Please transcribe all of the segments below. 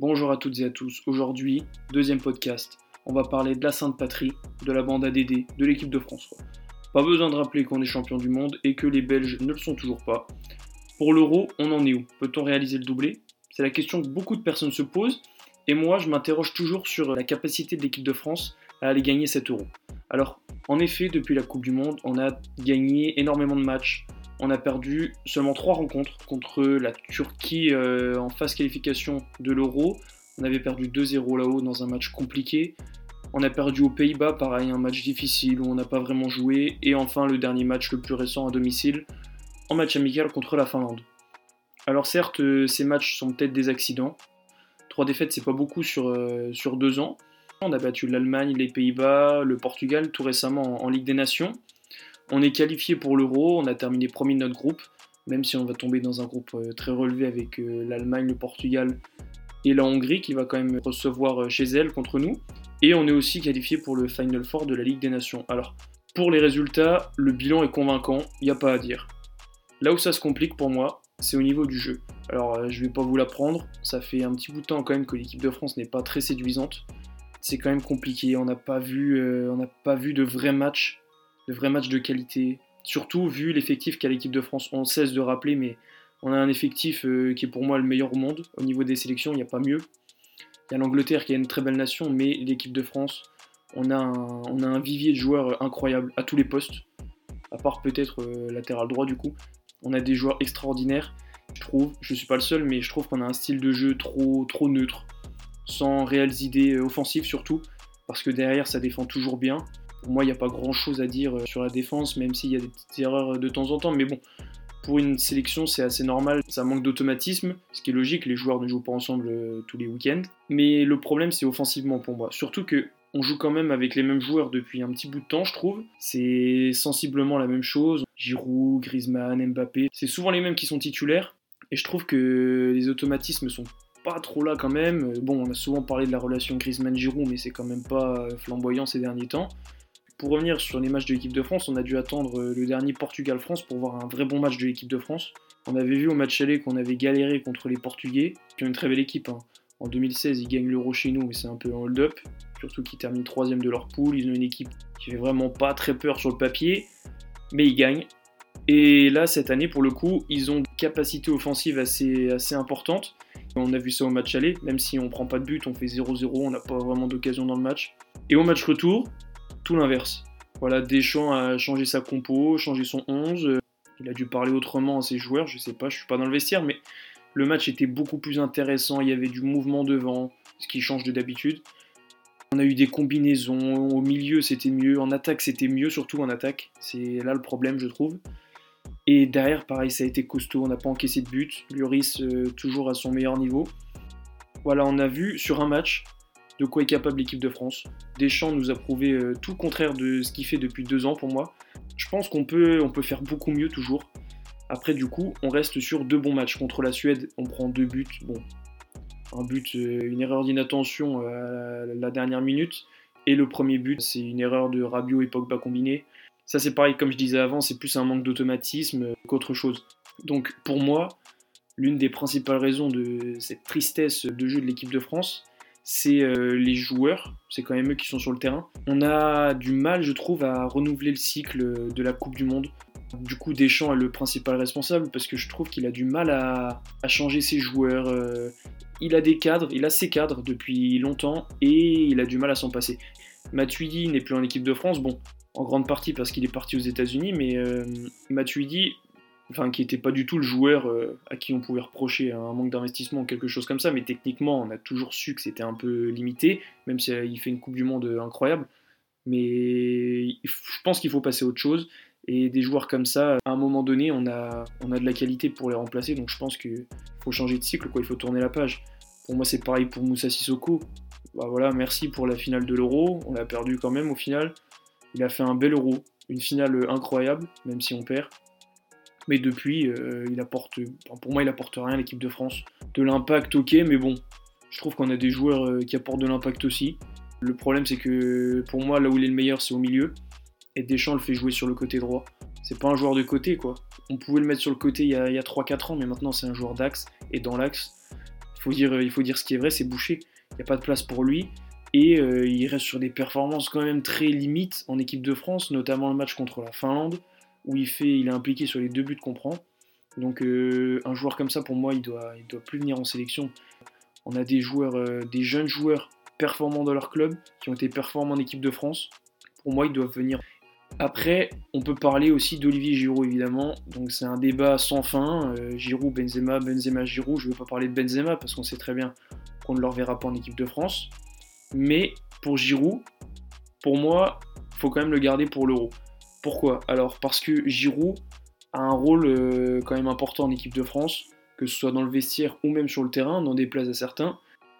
Bonjour à toutes et à tous. Aujourd'hui, deuxième podcast. On va parler de la Sainte Patrie, de la bande ADD, de l'équipe de France. Pas besoin de rappeler qu'on est champion du monde et que les Belges ne le sont toujours pas. Pour l'Euro, on en est où? Peut-on réaliser le doublé? C'est la question que beaucoup de personnes se posent et moi je m'interroge toujours sur la capacité de l'équipe de France à aller gagner cet Euro. Alors, en effet, depuis la Coupe du Monde, on a gagné énormément de matchs, on a perdu seulement trois rencontres contre la Turquie euh, en phase qualification de l'Euro. On avait perdu 2-0 là-haut dans un match compliqué. On a perdu aux Pays-Bas, pareil, un match difficile où on n'a pas vraiment joué. Et enfin, le dernier match le plus récent à domicile, en match amical contre la Finlande. Alors certes, euh, ces matchs sont peut-être des accidents. Trois défaites, c'est pas beaucoup sur, euh, sur deux ans. On a battu l'Allemagne, les Pays-Bas, le Portugal tout récemment en Ligue des Nations. On est qualifié pour l'Euro, on a terminé premier de notre groupe, même si on va tomber dans un groupe euh, très relevé avec euh, l'Allemagne, le Portugal et la Hongrie qui va quand même recevoir euh, chez elle contre nous. Et on est aussi qualifié pour le Final Four de la Ligue des Nations. Alors, pour les résultats, le bilan est convaincant, il n'y a pas à dire. Là où ça se complique pour moi, c'est au niveau du jeu. Alors, je vais pas vous l'apprendre, ça fait un petit bout de temps quand même que l'équipe de France n'est pas très séduisante. C'est quand même compliqué, on n'a pas, vu, pas vu de vrais matchs de vrais matchs de qualité. Surtout vu l'effectif qu'a l'équipe de France. On cesse de rappeler, mais on a un effectif euh, qui est pour moi le meilleur au monde. Au niveau des sélections, il n'y a pas mieux. Il y a l'Angleterre qui est une très belle nation, mais l'équipe de France, on a, un, vivier de joueurs incroyable à tous les postes, à part peut-être euh, latéral droit du coup. On a des joueurs extraordinaires, je trouve. Je ne suis pas le seul, mais je trouve qu'on a un style de jeu trop, trop neutre, sans réelles idées euh, offensives surtout, parce que derrière ça défend toujours bien. Pour moi, il n'y a pas grand chose à dire euh, sur la défense, même s'il y a des petites erreurs euh, de temps en temps. Mais bon, pour une sélection, c'est assez normal. Ça manque d'automatisme, ce qui est logique. Les joueurs ne jouent pas ensemble euh, tous les week-ends. Mais le problème, c'est offensivement pour moi. Surtout que on joue quand même avec les mêmes joueurs depuis un petit bout de temps, je trouve. C'est sensiblement la même chose. Giroud, Griezmann, Mbappé, c'est souvent les mêmes qui sont titulaires. Et je trouve que les automatismes sont pas trop là quand même. Bon, on a souvent parlé de la relation Griezmann-Giroud, mais c'est quand même pas flamboyant ces derniers temps pour revenir sur les matchs de l'équipe de France, on a dû attendre euh, le dernier Portugal-France pour voir un vrai bon match de l'équipe de France. On avait vu au match aller qu'on avait galéré contre les Portugais, qui ont une très belle équipe. Hein. En 2016, ils gagnent l'Euro chez nous, mais c'est un peu un hold-up. Surtout qu'ils terminent troisième de leur poule. Ils ont une équipe qui fait vraiment pas très peur sur le papier, mais ils gagnent. Et là, cette année, pour le coup, ils ont une capacité offensive assez, assez importante. On a vu ça au match aller, même si on prend pas de but, on fait 0-0, on n'a pas vraiment d'occasion dans le match. Et au match retour, l'inverse. Voilà, Deschamps a changé sa compo, changé son 11. Il a dû parler autrement à ses joueurs, je sais pas, je suis pas dans le vestiaire, mais le match était beaucoup plus intéressant, il y avait du mouvement devant, ce qui change de d'habitude. On a eu des combinaisons, au milieu c'était mieux, en attaque c'était mieux, surtout en attaque. C'est là le problème, je trouve. Et derrière, pareil, ça a été costaud, on n'a pas encaissé de but. Lloris, euh, toujours à son meilleur niveau. Voilà, on a vu sur un match de quoi est capable l'équipe de France. Deschamps nous a prouvé euh, tout le contraire de ce qu'il fait depuis deux ans pour moi. Je pense qu'on peut, faire beaucoup mieux toujours. Après, du coup, on reste sur deux bons matchs. Contre la Suède, on prend deux buts. Bon, un but, euh, une erreur d'inattention à la dernière minute. Et le premier but, c'est une erreur de Rabiot et Pogba combiné. Ça, c'est pareil, comme je disais avant, c'est plus un manque d'automatisme qu'autre chose. Donc, pour moi, l'une des principales raisons de cette tristesse de jeu de l'équipe de France, c'est euh, les joueurs, c'est quand même eux qui sont sur le terrain. On a du mal, je trouve, à renouveler le cycle de la Coupe du Monde. Du coup, Deschamps est le principal responsable parce que je trouve qu'il a du mal à, changer ses joueurs. Euh, il a des cadres, il a ses cadres depuis longtemps et il a du mal à s'en passer. Matuidi n'est plus en équipe de France, bon, en grande partie parce qu'il est parti aux États-Unis, mais euh, Matuidi enfin qui n'était pas du tout le joueur euh, à qui on pouvait reprocher un manque d'investissement ou quelque chose comme ça, mais techniquement on a toujours su que c'était un peu limité, même s'il il fait une Coupe du Monde euh, incroyable. Mais je pense qu'il faut passer à autre chose. Et des joueurs comme ça, à un moment donné, on a, on a de la qualité pour les remplacer. Donc je pense qu'il faut changer de cycle, quoi. il faut tourner la page. Pour moi, c'est pareil pour Moussa Sissoko. Bah voilà, merci pour la finale de l'Euro. On l'a perdu quand même au final. Il a fait un bel Euro, une finale incroyable, même si on perd. Mais depuis, euh, il apporte, pour moi, il apporte rien à l'équipe de France. De l'impact, ok, mais bon, je trouve qu'on a des joueurs euh, qui apportent de l'impact aussi. Le problème, c'est que pour moi, là où il est le meilleur, c'est au milieu. Et Deschamps le fait jouer sur le côté droit. C'est pas un joueur de côté, quoi. On pouvait le mettre sur le côté il y a, a 3-4 ans, mais maintenant, c'est un joueur d'axe. Et dans l'axe, Il faut dire, il faut dire ce qui est vrai, c'est bouché. Il n'y a pas de place pour lui. Et euh, il reste sur des performances quand même très limites en équipe de France, notamment le match contre la Finlande, où il, fait, il est impliqué sur les deux buts qu'on prend. Donc euh, un joueur comme ça, pour moi, il doit, doit plus venir en sélection. On a des joueurs, euh, des jeunes joueurs performants dans leur club, qui ont été performants en équipe de France. Pour moi, ils doivent venir. Après, on peut parler aussi d'Olivier Giroud, évidemment. Donc c'est un débat sans fin. Giroud, Benzema, Benzema, Giroud. Je ne veux pas parler de Benzema parce qu'on sait très bien qu'on ne le reverra pas en équipe de France. Mais pour Giroud, pour moi, il faut quand même le garder pour l'Euro. Pourquoi? Alors parce que Giroud a un rôle euh, quand même important en équipe de France, que ce soit dans le vestiaire ou même sur le terrain, dans des places à certains.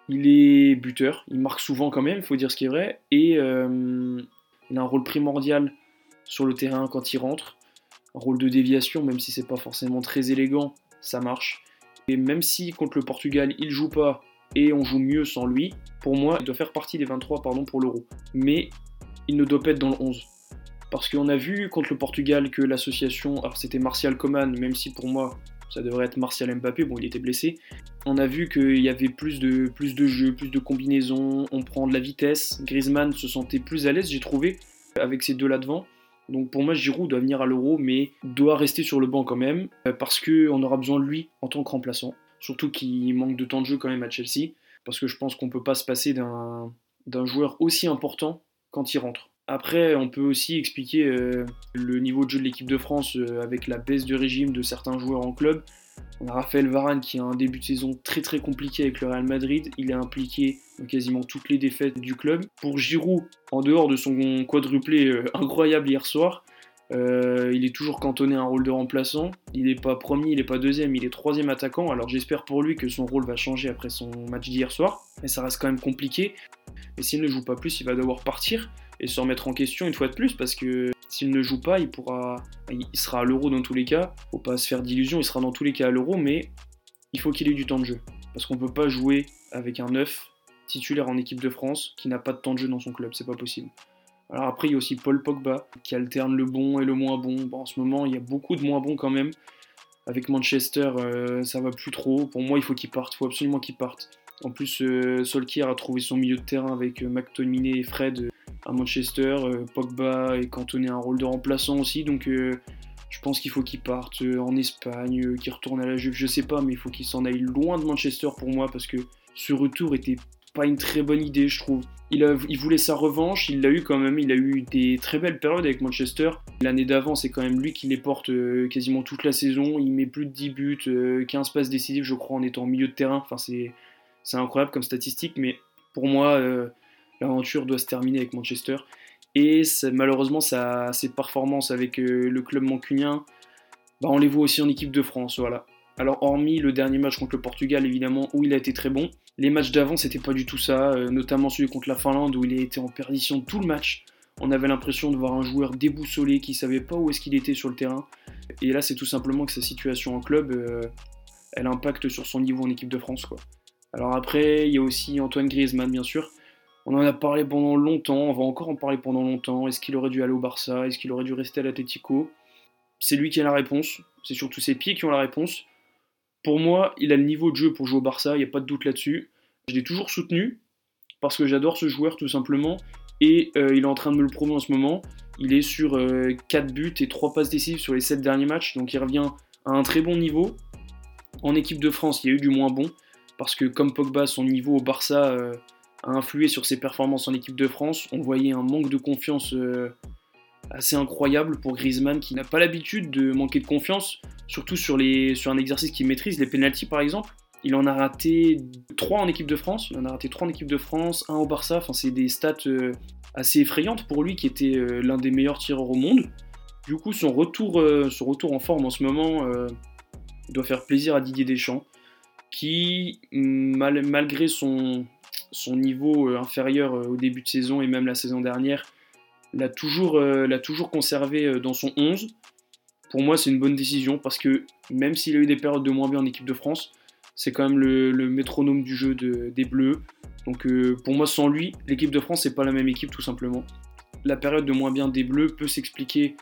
Il est buteur, il marque souvent quand même, il faut dire ce qui est vrai, et euh, il a un rôle primordial sur le terrain quand il rentre. Un rôle de déviation, même si c'est pas forcément très élégant, ça marche. Et même si contre le Portugal il joue pas et on joue mieux sans lui, pour moi, il doit faire partie des 23 pardon, pour l'Euro. Mais il ne doit pas être dans le 11. Parce qu'on a vu contre le Portugal que l'association, alors c'était Martial Coman, même si pour moi ça devrait être Martial Mbappé, bon il était blessé, on a vu qu'il y avait plus de, plus de jeux, plus de combinaisons, on prend de la vitesse, Griezmann se sentait plus à l'aise j'ai trouvé avec ces deux là devant. Donc pour moi Giroud doit venir à l'Euro mais doit rester sur le banc quand même, parce qu'on aura besoin de lui en tant que remplaçant. Surtout qu'il manque de temps de jeu quand même à Chelsea, parce que je pense qu'on ne peut pas se passer d'un joueur aussi important quand il rentre. Après, on peut aussi expliquer euh, le niveau de jeu de l'équipe de France euh, avec la baisse de régime de certains joueurs en club. On a Raphaël Varane qui a un début de saison très très compliqué avec le Real Madrid. Il est impliqué dans quasiment toutes les défaites du club. Pour Giroud, en dehors de son quadruplé euh, incroyable hier soir, il est toujours cantonné à un rôle de remplaçant. Il n'est pas premier, il n'est pas deuxième, il est troisième attaquant. Alors j'espère pour lui que son rôle va changer après son match d'hier soir. Mais ça reste quand même compliqué. Et s'il ne joue pas plus, il va devoir partir et se remettre en question une fois de plus parce que s'il ne joue pas, il pourra, il sera à l'euro dans tous les cas. Faut pas se faire d'illusions, il sera dans tous les cas à l'euro, mais il faut qu'il ait du temps de jeu parce qu'on peut pas jouer avec un 9 titulaire en équipe de France qui n'a pas de temps de jeu dans son club, c'est pas possible. Alors après, il y a aussi Paul Pogba qui alterne le bon et le moins bon. en ce moment, il y a beaucoup de moins bons quand même. Avec Manchester, euh, ça va plus trop. Pour moi, il faut qu'il parte. Il faut absolument qu'il parte. En plus, euh, Solskjaer a trouvé son milieu de terrain avec euh, McTominay et Fred Manchester. Pogba est cantonné à un rôle de remplaçant aussi. Donc, je pense qu'il faut qu'il parte en Espagne, qu'il retourne à la Juve. Je sais pas, mais il faut qu'il s'en aille loin de Manchester pour moi parce que ce retour était pas une très bonne idée, je trouve. Il, voulait sa revanche, il l'a eu quand même, il a eu des très belles périodes avec Manchester. L'année d'avant, c'est quand même lui qui les porte euh, quasiment toute la saison. Il met plus de 10 buts, 15 euh, passes décisives, je crois, en étant au milieu de terrain. Enfin, c'est, incroyable comme statistique, mais pour moi, euh, l'aventure doit se terminer avec Manchester. Et malheureusement, ça, ses performances avec le club mancunien, bah, on les voit aussi en équipe de France. Alors, hormis le dernier match contre le Portugal, évidemment, où il a été très bon, les matchs d'avant, c'était pas du tout ça, euh, notamment celui contre la Finlande où il a été en perdition tout le match. On avait l'impression de voir un joueur déboussolé qui savait pas où est-ce qu'il était sur le terrain. Et là, c'est tout simplement que sa situation en club, euh, elle impacte sur son niveau en équipe de France. Quoi. Alors après, il y a aussi Antoine Griezmann, bien sûr. On en a parlé pendant longtemps, on va encore en parler pendant longtemps. Est-ce qu'il aurait dû aller au Barça? Est-ce qu'il aurait dû rester à l'Atletico C'est lui qui a la réponse. C'est surtout ses pieds qui ont la réponse. Pour moi, il a le niveau de jeu pour jouer au Barça, il n'y a pas de doute là-dessus. Je l'ai toujours soutenu parce que j'adore ce joueur tout simplement et euh, il est en train de me le prouver en ce moment. Il est sur 4 euh, buts et 3 passes décisives sur les 7 derniers matchs, donc il revient à un très bon niveau. En équipe de France, il y a eu du moins bon parce que comme Pogba, son niveau au Barça euh, a influé sur ses performances en équipe de France. On voyait un manque de confiance assez incroyable pour Griezmann qui n'a pas l'habitude de manquer de confiance, surtout sur, les, sur un exercice qu'il maîtrise, les pénalties par exemple. Il en a raté 3 en équipe de France, il en a raté 3 en équipe de France, 1 au Barça, enfin c'est des stats euh, assez effrayantes pour lui qui était euh, l'un des meilleurs tireurs au monde. Du coup son retour, euh, son retour en forme en ce moment doit faire plaisir à Didier Deschamps, qui malgré son, son niveau inférieur au début de saison et même la saison dernière, l'a toujours, l'a toujours conservé dans son 11. Pour moi, c'est une bonne décision parce que même s'il a eu des périodes de moins bien en équipe de France, c'est quand même le, métronome du jeu des Bleus. Donc euh, pour moi, sans lui, l'équipe de France, c'est pas la même équipe tout simplement. La période de moins bien des Bleus peut s'expliquer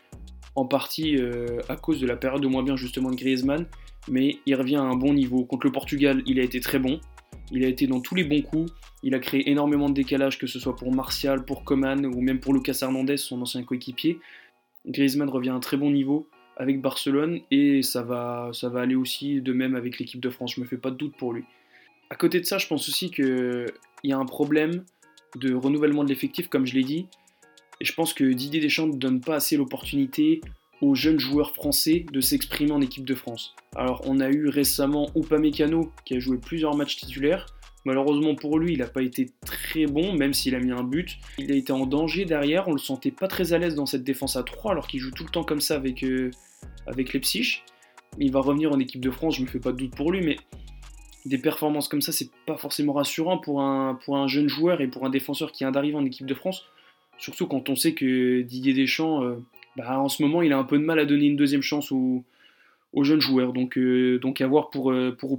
en partie euh, à cause de la période de moins bien justement de Griezmann, mais il revient à un bon niveau. Contre le Portugal, il a été très bon. Il a été dans tous les bons coups. Il a créé énormément de décalage, que ce soit pour Martial, pour Coman ou même pour Lucas Hernandez, son ancien coéquipier. Griezmann revient à un très bon niveau avec Barcelone et ça va, aller aussi de même avec l'équipe de France. Je me fais pas de doute pour lui. À côté de ça, je pense aussi qu'il y a un problème de renouvellement de l'effectif, comme je l'ai dit. Et je pense que Didier Deschamps ne donne pas assez l'opportunité aux jeunes joueurs français de s'exprimer en équipe de France. Alors on a eu récemment Upamecano qui a joué plusieurs matchs titulaires. Malheureusement pour lui, il n'a pas été très bon, même s'il a mis un but. Il a été en danger derrière, on le sentait pas très à l'aise dans cette défense à 3, alors qu'il joue tout le temps comme ça avec, euh, avec Leipzig. Il va revenir en équipe de France, je me fais pas de doute pour lui, mais des performances comme ça, c'est pas forcément rassurant pour un, pour un jeune joueur et pour un défenseur qui vient d'arriver en équipe de France. Surtout quand on sait que Didier Deschamps, euh, bah, en ce moment, il a un peu de mal à donner une deuxième chance aux, jeunes joueurs. Donc, euh, donc à voir pour, euh, pour.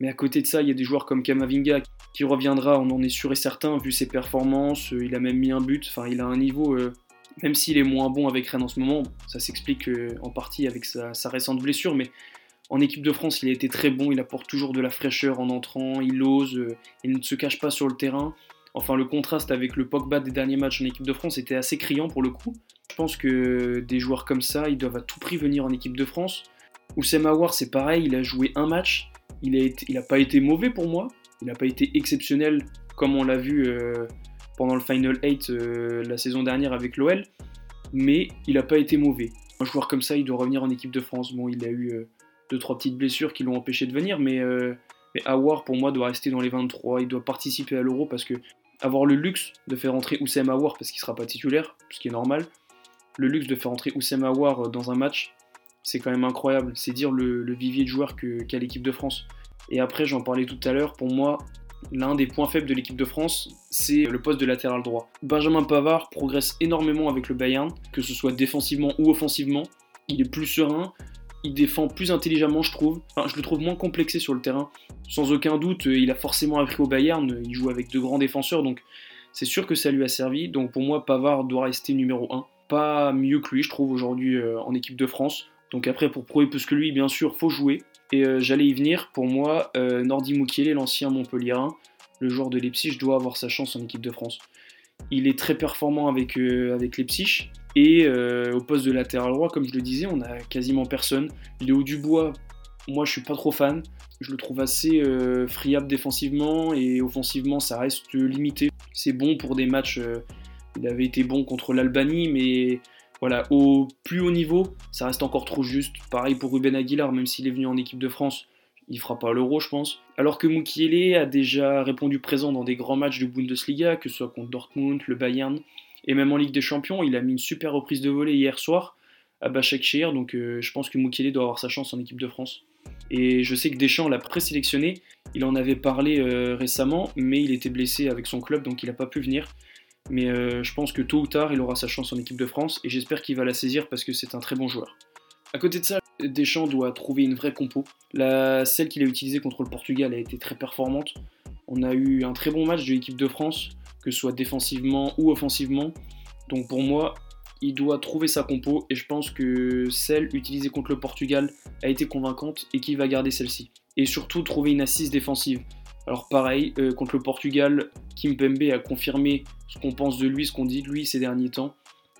Mais à côté de ça, il y a des joueurs comme Kamavinga qui reviendra, on en est sûr et certain, vu ses performances. il a même mis un but. Enfin, il a un niveau, même s'il est moins bon avec Rennes en ce moment, ça s'explique en partie avec sa, sa, récente blessure. Mais en équipe de France, il a été très bon. Il apporte toujours de la fraîcheur en entrant. Il ose. il ne se cache pas sur le terrain. Enfin, le contraste avec le Pogba des derniers matchs en équipe de France était assez criant pour le coup. Je pense que des joueurs comme ça, ils doivent à tout prix venir en équipe de France. Oussem Aouar, c'est pareil, il a joué un match, il n'a pas été mauvais pour moi, il n'a pas été exceptionnel comme on l'a vu euh, pendant le Final 8 euh, la saison dernière avec l'OL, mais il n'a pas été mauvais. Un joueur comme ça, il doit revenir en équipe de France. Bon, il a eu 2 euh, deux trois petites blessures qui l'ont empêché de venir, mais, mais Aouar pour moi doit rester dans les 23. Il doit participer à l'Euro parce que avoir le luxe de faire entrer Oussem Aouar parce qu'il sera pas titulaire, ce qui est normal, le luxe de faire entrer Oussem Aouar euh, dans un match, c'est quand même incroyable. C'est dire le, vivier de joueurs qu'a l'équipe de France. Et après, j'en parlais tout à l'heure, pour moi, l'un des points faibles de l'équipe de France, c'est le poste de latéral droit. Benjamin Pavard progresse énormément avec le Bayern, que ce soit défensivement ou offensivement. Il est plus serein, il défend plus intelligemment, je trouve. Enfin, je le trouve moins complexé sur le terrain. Sans aucun doute, il a forcément appris au Bayern, il joue avec de grands défenseurs, donc c'est sûr que ça lui a servi. Donc pour moi, Pavard doit rester numéro 1 pas mieux que lui, je trouve, aujourd'hui euh, en équipe de France. Donc après, pour prouver plus que lui, bien sûr, faut jouer. Et euh, j'allais y venir. Pour moi, euh, Nordi Mukiele, l'ancien Montpellierin, le joueur de Leipzig, doit avoir sa chance en équipe de France. Il est très performant avec, avec Leipzig. Et au poste de latéral droit, comme je le disais, on a quasiment personne. Léo Dubois, moi je suis pas trop fan. Je le trouve assez friable défensivement et offensivement ça reste limité. C'est bon pour des matchs il avait été bon contre l'Albanie, mais voilà, au plus haut niveau, ça reste encore trop juste. Pareil pour Ruben Aguilar, même s'il est venu en équipe de France, il fera pas l'euro, je pense. Alors que Mukiele a déjà répondu présent dans des grands matchs de Bundesliga, que ce soit contre Dortmund, le Bayern, et même en Ligue des Champions, il a mis une super reprise de volée hier soir à Başakşehir, donc euh, je pense que Mukiele doit avoir sa chance en équipe de France. Et je sais que Deschamps l'a présélectionné, il en avait parlé euh, récemment, mais il était blessé avec son club, donc il n'a pas pu venir. Mais euh, je pense que tôt ou tard, il aura sa chance en équipe de France et j'espère qu'il va la saisir parce que c'est un très bon joueur. À côté de ça, Deschamps doit trouver une vraie compo. La, celle qu'il a utilisée contre le Portugal a été très performante. On a eu un très bon match de l'équipe de France, que ce soit défensivement ou offensivement. Donc pour moi, il doit trouver sa compo et je pense que celle utilisée contre le Portugal a été convaincante et qu'il va garder celle-ci. Et surtout trouver une assise défensive. Alors pareil, euh, contre le Portugal, Kim Pembe a confirmé ce qu'on pense de lui, ce qu'on dit de lui ces derniers temps.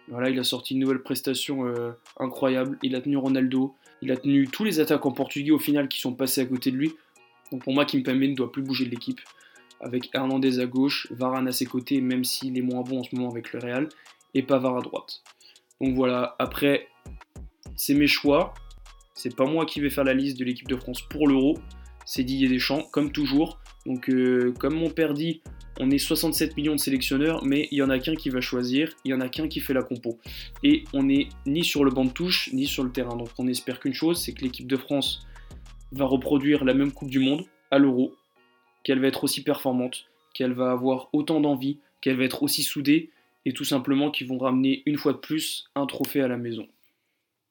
Voilà, il a sorti une nouvelle prestation euh, incroyable. Il a tenu Ronaldo, il a tenu tous les attaquants portugais au final qui sont passés à côté de lui. Donc pour moi, Kim Pembe ne doit plus bouger de l'équipe. Avec Hernandez à gauche, Varane à ses côtés, même s'il est moins bon en ce moment avec le Real, et Pavard à droite. Donc voilà, après, c'est mes choix. C'est pas moi qui vais faire la liste de l'équipe de France pour l'Euro. C'est Didier Deschamps, comme toujours. Donc, euh, comme mon père dit, on est 67 millions de sélectionneurs, mais il y en a qu'un qui va choisir, il y en a qu'un qui fait la compo. Et on n'est ni sur le banc de touche, ni sur le terrain. Donc, on espère qu'une chose, c'est que l'équipe de France va reproduire la même Coupe du Monde à l'Euro, qu'elle va être aussi performante, qu'elle va avoir autant d'envie, qu'elle va être aussi soudée, et tout simplement qu'ils vont ramener une fois de plus un trophée à la maison.